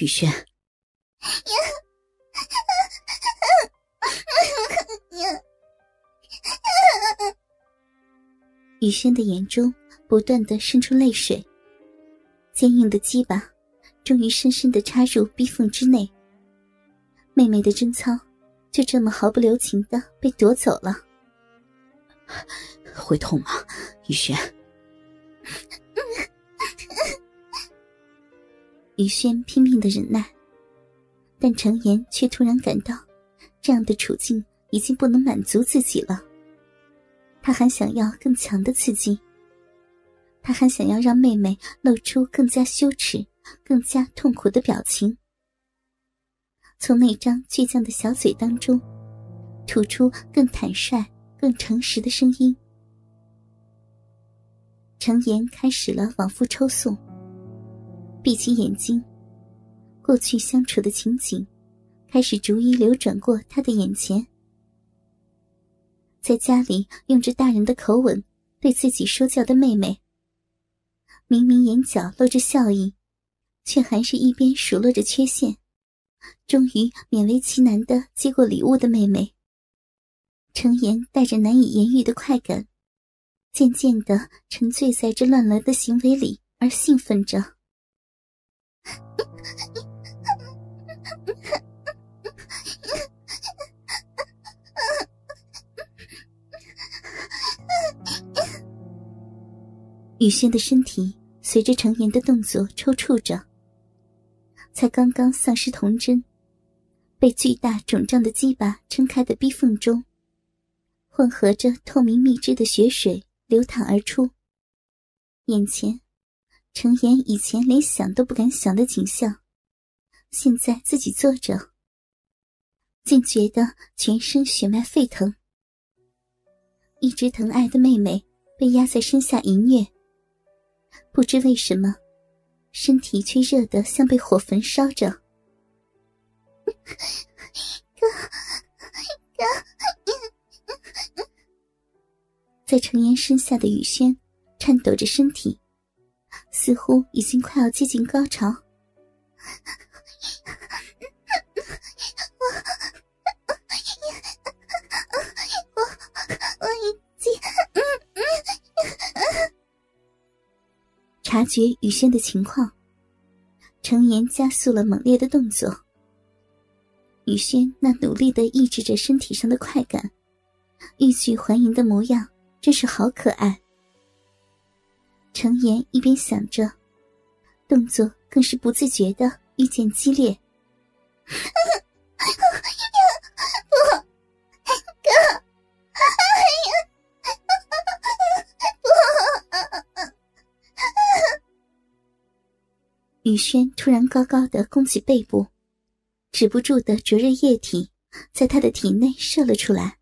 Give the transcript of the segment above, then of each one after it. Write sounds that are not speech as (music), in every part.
雨轩。雨轩的眼中不断的渗出泪水，坚硬的鸡巴终于深深的插入逼缝之内。妹妹的贞操就这么毫不留情的被夺走了，会痛吗，雨轩？雨轩拼命的忍耐，但程岩却突然感到，这样的处境已经不能满足自己了。他还想要更强的刺激，他还想要让妹妹露出更加羞耻、更加痛苦的表情，从那张倔强的小嘴当中吐出更坦率、更诚实的声音。程岩开始了往复抽送，闭起眼睛，过去相处的情景开始逐一流转过他的眼前。在家里用着大人的口吻对自己说教的妹妹，明明眼角露着笑意，却还是一边数落着缺陷，终于勉为其难的接过礼物的妹妹。程岩带着难以言喻的快感，渐渐的沉醉在这乱伦的行为里，而兴奋着。雨轩的身体随着成岩的动作抽搐着，才刚刚丧失童真，被巨大肿胀的鸡巴撑开的逼缝中，混合着透明蜜汁的血水流淌而出。眼前，程岩以前连想都不敢想的景象，现在自己坐着，竟觉得全身血脉沸腾。一直疼爱的妹妹被压在身下一虐。不知为什么，身体却热得像被火焚烧着。哥，哥，在程岩身下的雨轩颤抖着身体，似乎已经快要接近高潮。我，我，已经。察觉雨轩的情况，程岩加速了猛烈的动作。雨轩那努力的抑制着身体上的快感，欲拒还迎的模样真是好可爱。程岩一边想着，动作更是不自觉的愈见激烈。(laughs) 雨轩突然高高的弓起背部，止不住的灼热液体在他的体内射了出来。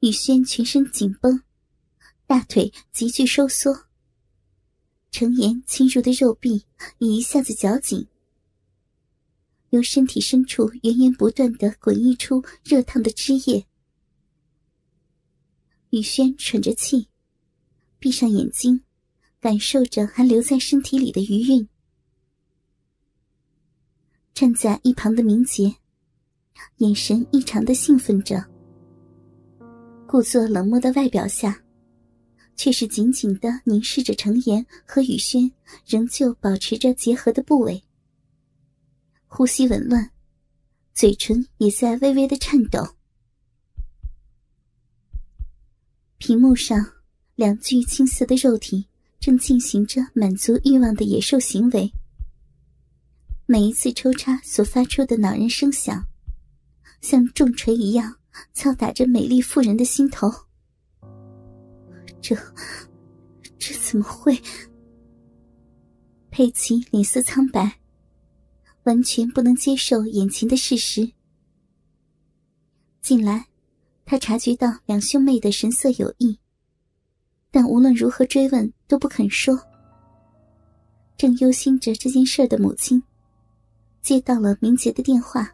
雨轩全身紧绷，大腿急剧收缩。程岩侵入的肉壁也一下子绞紧，由身体深处源源不断的滚溢出热烫的汁液。雨轩喘着气，闭上眼睛。感受着还留在身体里的余韵，站在一旁的明杰，眼神异常的兴奋着。故作冷漠的外表下，却是紧紧的凝视着程岩和雨轩仍旧保持着结合的部位，呼吸紊乱，嘴唇也在微微的颤抖。屏幕上，两具青涩的肉体。正进行着满足欲望的野兽行为，每一次抽插所发出的恼人声响，像重锤一样敲打着美丽妇人的心头。这，这怎么会？佩奇脸色苍白，完全不能接受眼前的事实。近来，他察觉到两兄妹的神色有异。但无论如何追问都不肯说。正忧心着这件事的母亲，接到了明杰的电话，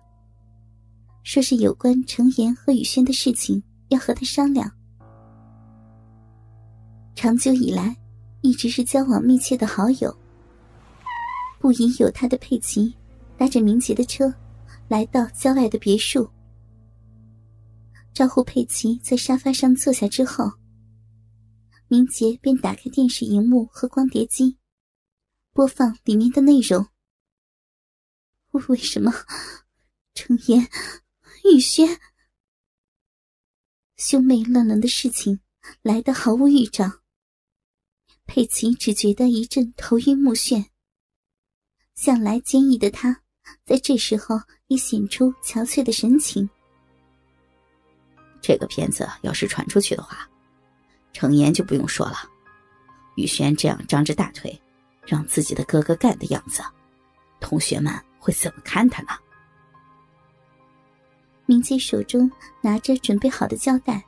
说是有关程岩和雨轩的事情要和他商量。长久以来，一直是交往密切的好友，不疑有他的佩奇，搭着明杰的车，来到郊外的别墅。招呼佩奇在沙发上坐下之后，明杰便打开电视荧幕和光碟机，播放里面的内容。为什么？程岩、雨轩，兄妹乱伦的事情来得毫无预兆。佩奇只觉得一阵头晕目眩。向来坚毅的他，在这时候也显出憔悴的神情。这个片子要是传出去的话，程岩就不用说了。雨轩这样张着大腿，让自己的哥哥干的样子，同学们会怎么看他呢？明杰手中拿着准备好的胶带，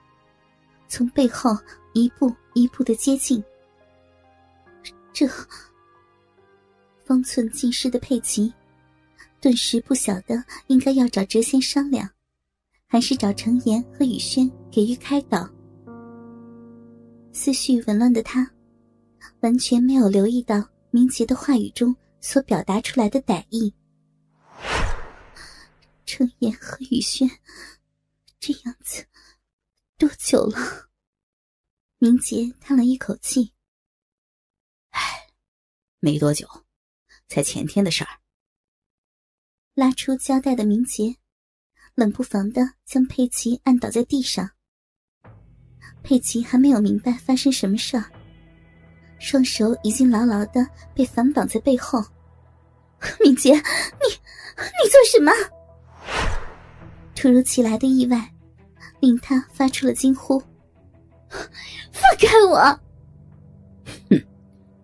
从背后一步一步的接近。这方寸尽失的佩奇，顿时不晓得应该要找谪仙商量，还是找程岩和雨轩给予开导。思绪紊乱的他，完全没有留意到明杰的话语中所表达出来的歹意。程岩和雨轩，这样子多久了？明杰叹了一口气：“唉，没多久，才前天的事儿。”拉出胶带的明杰，冷不防的将佩奇按倒在地上。佩奇还没有明白发生什么事儿，双手已经牢牢的被反绑在背后。明杰，你你做什么？突如其来的意外，令他发出了惊呼：“ (laughs) 放开我！”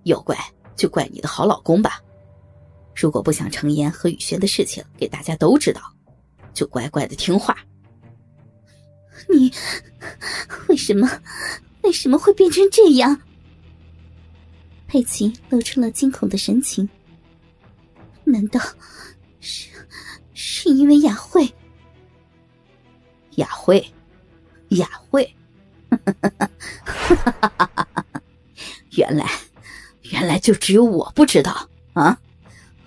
哼，要怪就怪你的好老公吧。如果不想程岩和雨轩的事情给大家都知道，就乖乖的听话。你为什么为什么会变成这样？佩奇露出了惊恐的神情。难道是是因为雅慧？雅慧，雅慧，(laughs) 原来，原来就只有我不知道啊！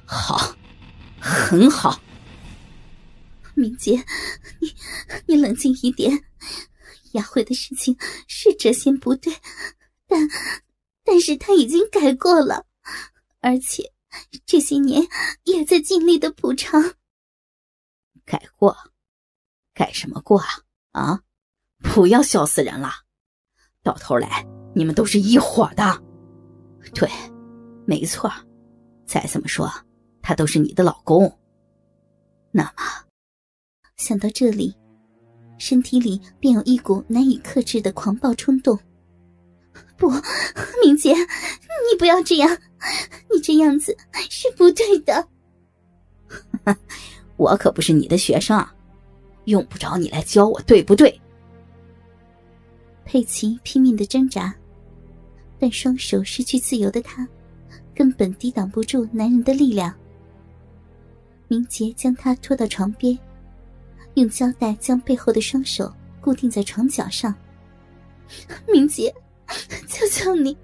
好，很好。明杰，你你冷静一点。雅慧的事情是谪仙不对，但但是他已经改过了，而且这些年也在尽力的补偿。改过。改什么过啊？啊！不要笑死人了！到头来你们都是一伙的。对，没错。再怎么说，他都是你的老公。那么，想到这里，身体里便有一股难以克制的狂暴冲动。不，明杰，你不要这样，你这样子是不对的。(laughs) 我可不是你的学生。用不着你来教我，对不对？佩奇拼命的挣扎，但双手失去自由的他，根本抵挡不住男人的力量。明杰将他拖到床边，用胶带将背后的双手固定在床角上。(laughs) 明杰，求求你，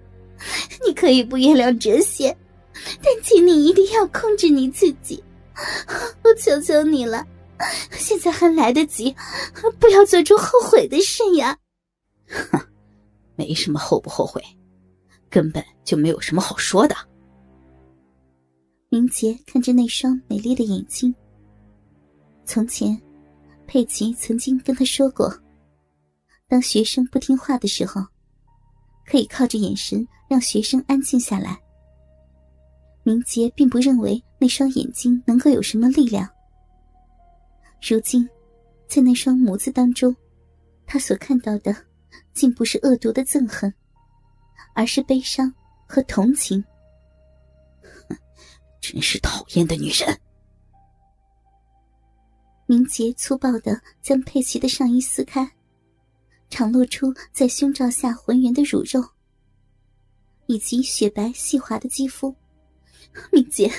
你可以不原谅哲贤，但请你一定要控制你自己，(laughs) 我求求你了。现在还来得及，不要做出后悔的事呀！哼，没什么后不后悔，根本就没有什么好说的。明杰看着那双美丽的眼睛。从前，佩奇曾经跟他说过，当学生不听话的时候，可以靠着眼神让学生安静下来。明杰并不认为那双眼睛能够有什么力量。如今，在那双眸子当中，他所看到的，竟不是恶毒的憎恨，而是悲伤和同情。真是讨厌的女人！明杰粗暴的将佩奇的上衣撕开，敞露出在胸罩下浑圆的乳肉，以及雪白细滑的肌肤。明杰，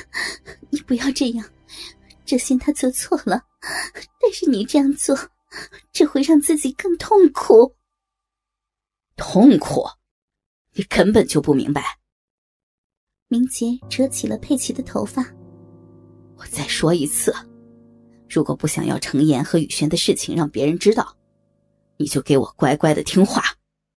你不要这样。这些他做错了，但是你这样做，只会让自己更痛苦。痛苦？你根本就不明白。明杰扯起了佩奇的头发。我再说一次，如果不想要程岩和雨轩的事情让别人知道，你就给我乖乖的听话。